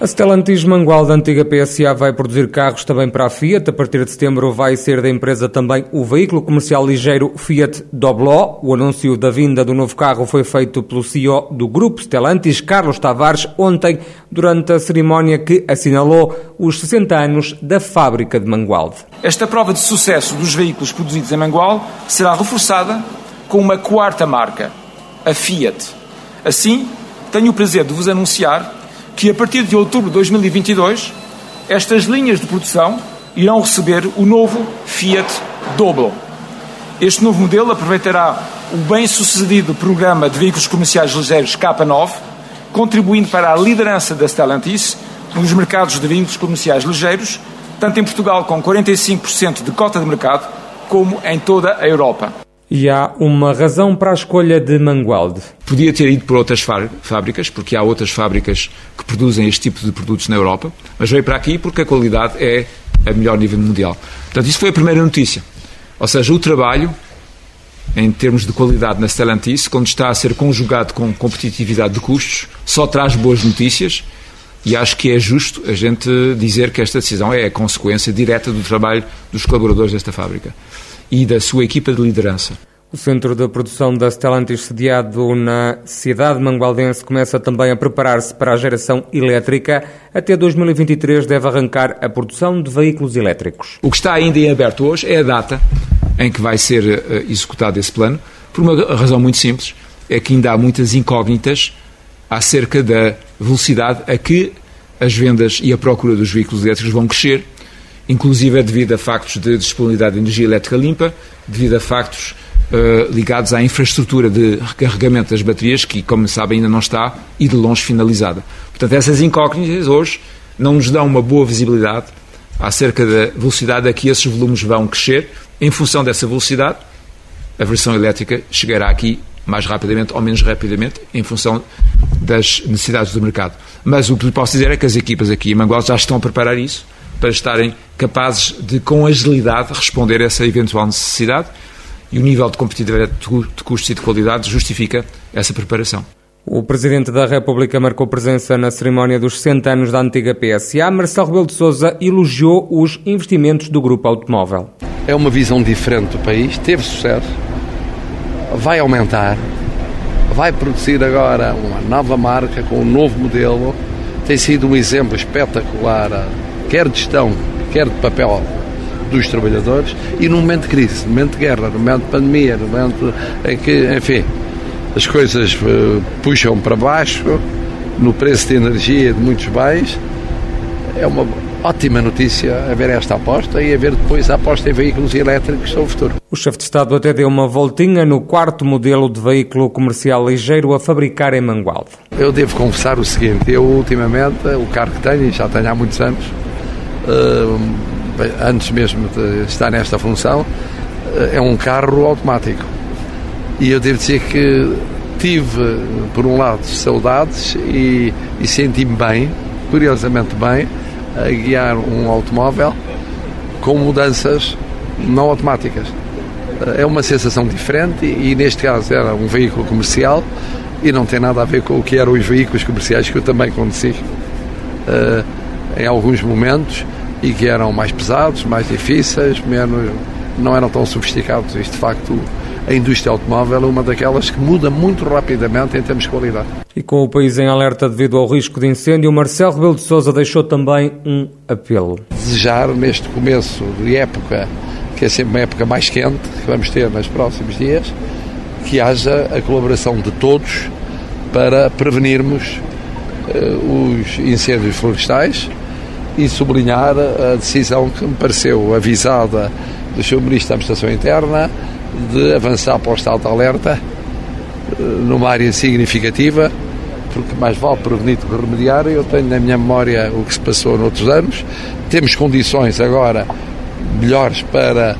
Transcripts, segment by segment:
A Stellantis Mangual da antiga PSA vai produzir carros também para a Fiat. A partir de setembro vai ser da empresa também o veículo comercial ligeiro Fiat Dobló. O anúncio da vinda do novo carro foi feito pelo CEO do grupo Stellantis, Carlos Tavares, ontem, durante a cerimónia que assinalou os 60 anos da fábrica de Mangualde. Esta prova de sucesso dos veículos produzidos em Mangual será reforçada com uma quarta marca, a Fiat. Assim, tenho o prazer de vos anunciar que a partir de outubro de 2022 estas linhas de produção irão receber o novo Fiat Doblo. Este novo modelo aproveitará o bem-sucedido programa de veículos comerciais ligeiros K9, contribuindo para a liderança da Stellantis nos mercados de veículos comerciais ligeiros, tanto em Portugal com 45% de cota de mercado, como em toda a Europa. E há uma razão para a escolha de Mangualde. Podia ter ido por outras fábricas, porque há outras fábricas que produzem este tipo de produtos na Europa, mas veio para aqui porque a qualidade é a melhor nível mundial. Portanto, isso foi a primeira notícia. Ou seja, o trabalho, em termos de qualidade na Stellantis, quando está a ser conjugado com competitividade de custos, só traz boas notícias e acho que é justo a gente dizer que esta decisão é a consequência direta do trabalho dos colaboradores desta fábrica e da sua equipa de liderança. O centro de produção da Stellantis, sediado na cidade mangualdense, começa também a preparar-se para a geração elétrica. Até 2023 deve arrancar a produção de veículos elétricos. O que está ainda em aberto hoje é a data em que vai ser uh, executado esse plano, por uma razão muito simples, é que ainda há muitas incógnitas acerca da velocidade a que as vendas e a procura dos veículos elétricos vão crescer inclusive é devido a factos de disponibilidade de energia elétrica limpa, devido a factos uh, ligados à infraestrutura de recarregamento das baterias, que, como sabem, ainda não está e de longe finalizada. Portanto, essas incógnitas hoje não nos dão uma boa visibilidade acerca da velocidade a que esses volumes vão crescer. Em função dessa velocidade, a versão elétrica chegará aqui mais rapidamente ou menos rapidamente, em função das necessidades do mercado. Mas o que lhe posso dizer é que as equipas aqui em Mangual já estão a preparar isso para estarem capazes de, com agilidade, responder a essa eventual necessidade e o nível de competitividade de custos e de qualidade justifica essa preparação. O Presidente da República marcou presença na cerimónia dos 60 anos da antiga PSA. Marcelo Rebelo de Sousa elogiou os investimentos do grupo automóvel. É uma visão diferente do país, teve sucesso, vai aumentar, vai produzir agora uma nova marca com um novo modelo. Tem sido um exemplo espetacular quer de gestão, quer de papel dos trabalhadores e no momento de crise, no momento de guerra, no momento de pandemia, no momento em que, enfim, as coisas uh, puxam para baixo, no preço de energia de muitos bens, é uma ótima notícia haver esta aposta e haver depois a aposta em veículos elétricos sobre o futuro. O chefe de Estado até deu uma voltinha no quarto modelo de veículo comercial ligeiro a fabricar em Mangualde. Eu devo confessar o seguinte, eu ultimamente, o carro que tenho, e já tenho há muitos anos, antes mesmo de estar nesta função, eh, é um carro automático. E eu devo dizer que tive, por um lado, saudades e, e senti-me bem, curiosamente bem, a guiar um automóvel com mudanças não automáticas. É uma sensação diferente e, neste caso, era um veículo comercial e não tem nada a ver com o que eram os veículos comerciais que eu também conheci. Uh, em alguns momentos e que eram mais pesados, mais difíceis, menos, não eram tão sofisticados. Isto, de facto, a indústria automóvel é uma daquelas que muda muito rapidamente em termos de qualidade. E com o país em alerta devido ao risco de incêndio, Marcelo Rebelo de Sousa deixou também um apelo. Desejar, neste começo de época, que é sempre uma época mais quente, que vamos ter nos próximos dias, que haja a colaboração de todos para prevenirmos uh, os incêndios florestais, e sublinhar a decisão que me pareceu avisada do Sr. Ministro da Administração Interna de avançar para o estado de alerta eh, numa área significativa, porque mais vale prevenir do que remediar. Eu tenho na minha memória o que se passou noutros anos. Temos condições agora melhores para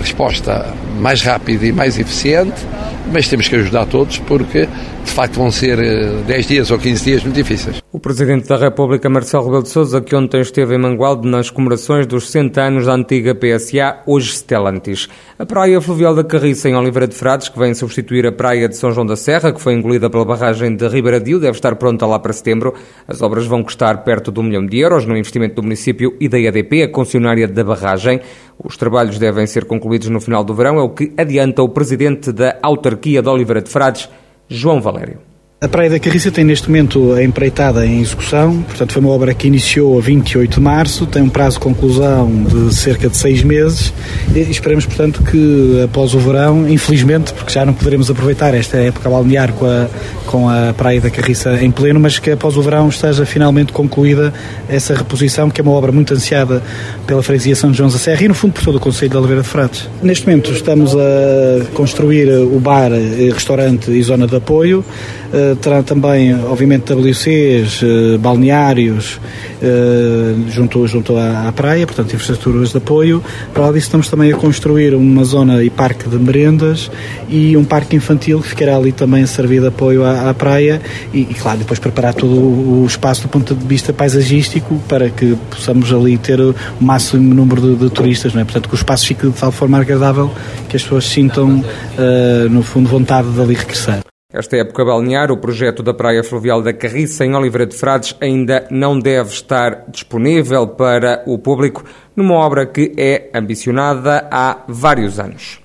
resposta mais rápida e mais eficiente mas temos que ajudar todos porque de facto vão ser 10 eh, dias ou 15 dias muito difíceis. O Presidente da República, Marcelo Rebelo de Sousa, que ontem esteve em Mangualde nas comemorações dos 60 anos da antiga PSA, hoje Stellantis. A Praia Fluvial da Carriça, em Oliveira de Frades, que vem substituir a Praia de São João da Serra, que foi engolida pela barragem de Ribeiradio, deve estar pronta lá para setembro. As obras vão custar perto de um milhão de euros no investimento do município e da EDP, a concessionária da barragem. Os trabalhos devem ser concluídos no final do verão, é o que adianta o Presidente da Autarquia de Oliveira de Frades, João Valério. A Praia da Carriça tem neste momento a empreitada em execução, portanto foi uma obra que iniciou a 28 de março, tem um prazo de conclusão de cerca de seis meses e esperamos, portanto, que após o verão, infelizmente, porque já não poderemos aproveitar esta época balnear com a, com a Praia da Carriça em pleno, mas que após o verão esteja finalmente concluída essa reposição, que é uma obra muito ansiada pela freguesia São João da Serra e, no fundo, por todo o Conselho de Oliveira de Frades. Neste momento estamos a construir o bar, restaurante e zona de apoio, eh, terá também, obviamente, WCs, eh, balneários, eh, junto, junto à, praia, portanto, infraestruturas de apoio. Para lá disso, estamos também a construir uma zona e parque de merendas e um parque infantil que ficará ali também a servir de apoio à, à praia e, e, claro, depois preparar todo o espaço do ponto de vista paisagístico para que possamos ali ter o máximo número de, de turistas, não é? Portanto, que o espaço fique de tal forma agradável que as pessoas sintam, uh, no fundo, vontade de ali regressar. Esta época balnear, o projeto da Praia Fluvial da Carriça, em Oliveira de Frades, ainda não deve estar disponível para o público, numa obra que é ambicionada há vários anos.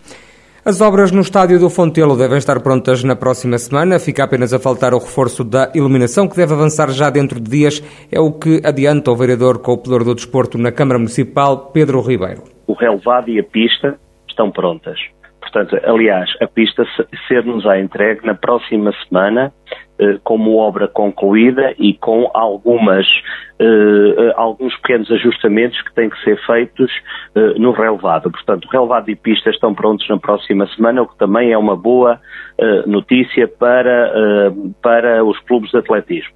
As obras no estádio do Fontelo devem estar prontas na próxima semana. Fica apenas a faltar o reforço da iluminação, que deve avançar já dentro de dias. É o que adianta o vereador cooperador do desporto na Câmara Municipal, Pedro Ribeiro. O relevado e a pista estão prontas. Portanto, aliás, a pista ser-nos-á entregue na próxima semana eh, como obra concluída e com algumas, eh, alguns pequenos ajustamentos que têm que ser feitos eh, no relevado. Portanto, relevado e pista estão prontos na próxima semana, o que também é uma boa notícia para, para os clubes de atletismo.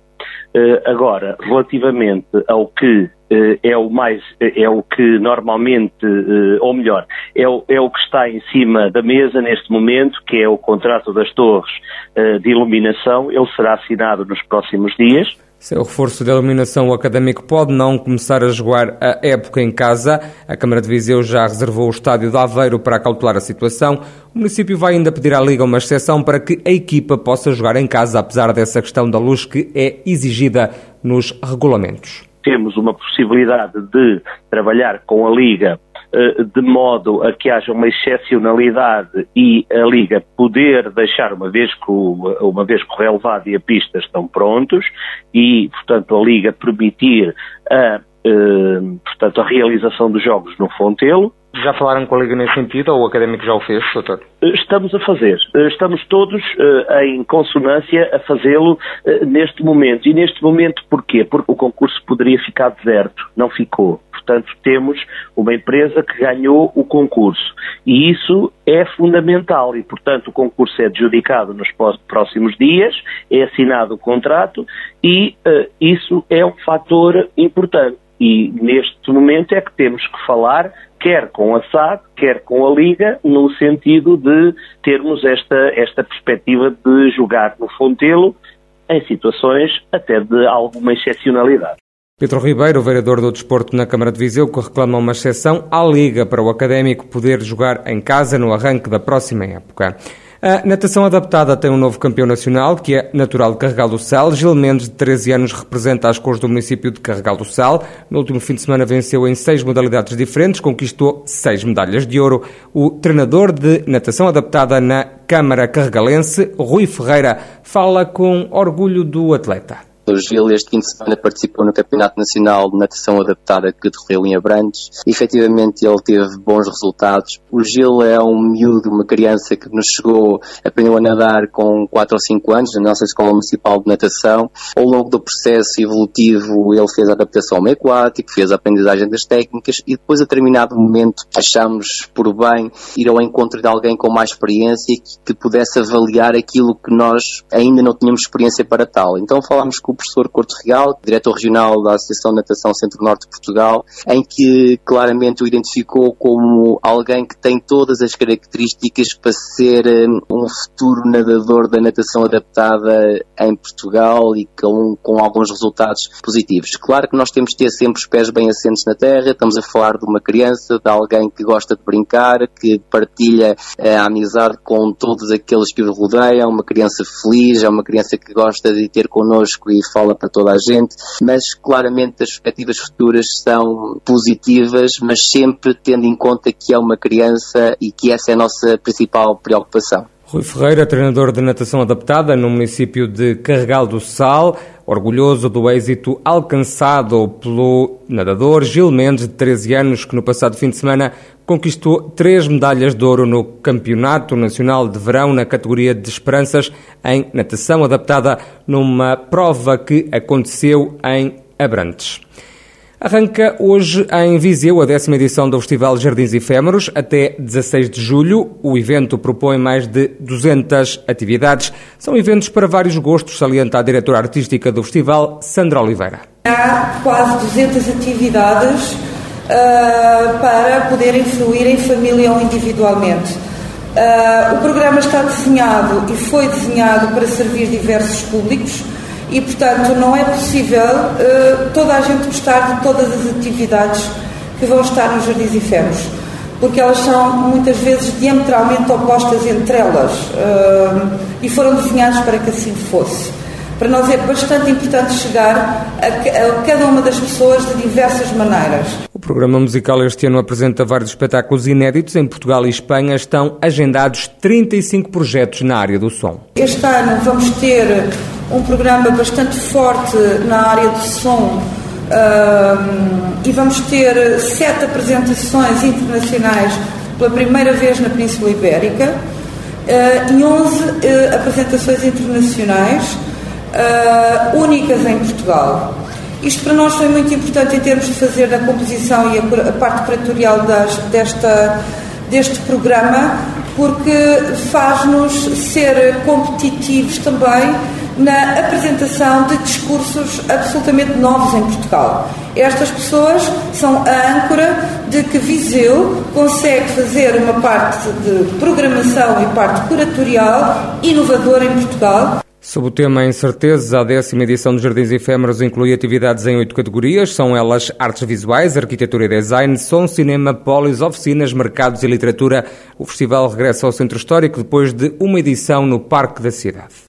Agora, relativamente ao que eh, é o mais, é o que normalmente, eh, ou melhor, é o, é o que está em cima da mesa neste momento, que é o contrato das torres eh, de iluminação. Ele será assinado nos próximos dias. Se o reforço da iluminação, o académico pode não começar a jogar a época em casa. A Câmara de Viseu já reservou o estádio de Aveiro para cautelar a situação. O município vai ainda pedir à Liga uma exceção para que a equipa possa jogar em casa, apesar dessa questão da luz que é exigida nos regulamentos temos uma possibilidade de trabalhar com a Liga eh, de modo a que haja uma excepcionalidade e a Liga poder deixar, uma vez que o, uma vez que o relevado e a pista estão prontos, e, portanto, a Liga permitir a, eh, portanto, a realização dos jogos no Fontelo, já falaram com a Liga nesse sentido ou o Académico já o fez, doutor? Estamos a fazer. Estamos todos uh, em consonância a fazê-lo uh, neste momento. E neste momento porquê? Porque o concurso poderia ficar deserto. Não ficou. Portanto, temos uma empresa que ganhou o concurso. E isso é fundamental. E, portanto, o concurso é adjudicado nos próximos dias, é assinado o contrato e uh, isso é um fator importante. E neste momento é que temos que falar quer com a SAD, quer com a Liga, no sentido de termos esta, esta perspectiva de jogar no Fontelo em situações até de alguma excepcionalidade. Pedro Ribeiro, vereador do Desporto na Câmara de Viseu, que reclama uma exceção à Liga para o Académico poder jogar em casa no arranque da próxima época. A natação adaptada tem um novo campeão nacional, que é natural de Carregal do Sal. Gil Mendes, de 13 anos, representa as cores do município de Carregal do Sal. No último fim de semana venceu em seis modalidades diferentes, conquistou seis medalhas de ouro. O treinador de natação adaptada na Câmara Carregalense, Rui Ferreira, fala com orgulho do atleta. O Gil este fim de semana participou no Campeonato Nacional de Natação Adaptada que decorreu em Abrantes. E, efetivamente ele teve bons resultados. O Gil é um miúdo, uma criança que nos chegou, aprendeu a nadar com 4 ou 5 anos na nossa Escola Municipal de Natação. Ao longo do processo evolutivo ele fez a adaptação ao meio aquático, fez a aprendizagem das técnicas e depois a determinado momento achamos por bem ir ao encontro de alguém com mais experiência que, que pudesse avaliar aquilo que nós ainda não tínhamos experiência para tal. Então falámos com o professor Corte Real, diretor regional da Associação de Natação Centro-Norte de Portugal, em que claramente o identificou como alguém que tem todas as características para ser hum, um futuro nadador da natação adaptada em Portugal e com, com alguns resultados positivos. Claro que nós temos de ter sempre os pés bem assentes na terra, estamos a falar de uma criança, de alguém que gosta de brincar, que partilha eh, a amizade com todos aqueles que o rodeiam, uma criança feliz, é uma criança que gosta de ter connosco e fala para toda a gente, mas claramente as perspectivas futuras são positivas, mas sempre tendo em conta que é uma criança e que essa é a nossa principal preocupação. Rui Ferreira, treinador de natação adaptada no município de Carregal do Sal, orgulhoso do êxito alcançado pelo nadador Gil Mendes, de 13 anos, que no passado fim de semana conquistou três medalhas de ouro no Campeonato Nacional de Verão na categoria de Esperanças em natação adaptada, numa prova que aconteceu em Abrantes. Arranca hoje em Viseu a décima edição do Festival Jardins Efêmeros. Até 16 de julho, o evento propõe mais de 200 atividades. São eventos para vários gostos, salienta a diretora artística do festival, Sandra Oliveira. Há quase 200 atividades uh, para poderem fluir em família ou individualmente. Uh, o programa está desenhado e foi desenhado para servir diversos públicos e, portanto, não é possível uh, toda a gente gostar de todas as atividades que vão estar nos Jardins Efêmeros, porque elas são muitas vezes diametralmente opostas entre elas uh, e foram desenhadas para que assim fosse. Para nós é bastante importante chegar a, a cada uma das pessoas de diversas maneiras. O programa musical este ano apresenta vários espetáculos inéditos. Em Portugal e Espanha estão agendados 35 projetos na área do som. Este ano vamos ter um programa bastante forte na área do som um, e vamos ter sete apresentações internacionais pela primeira vez na Península Ibérica uh, e 11 uh, apresentações internacionais uh, únicas em Portugal. Isto para nós foi muito importante em termos de fazer a composição e a, parte curatorial das, desta, deste programa, porque faz-nos ser competitivos também na apresentação de discursos absolutamente novos em Portugal. Estas pessoas são a âncora de que Viseu consegue fazer uma parte de programação e parte curatorial inovadora em Portugal. Sob o tema Incertezas, a décima edição dos Jardins Efêmeros inclui atividades em oito categorias. São elas artes visuais, arquitetura e design, som, cinema, polis, oficinas, mercados e literatura. O festival regressa ao Centro Histórico depois de uma edição no Parque da Cidade.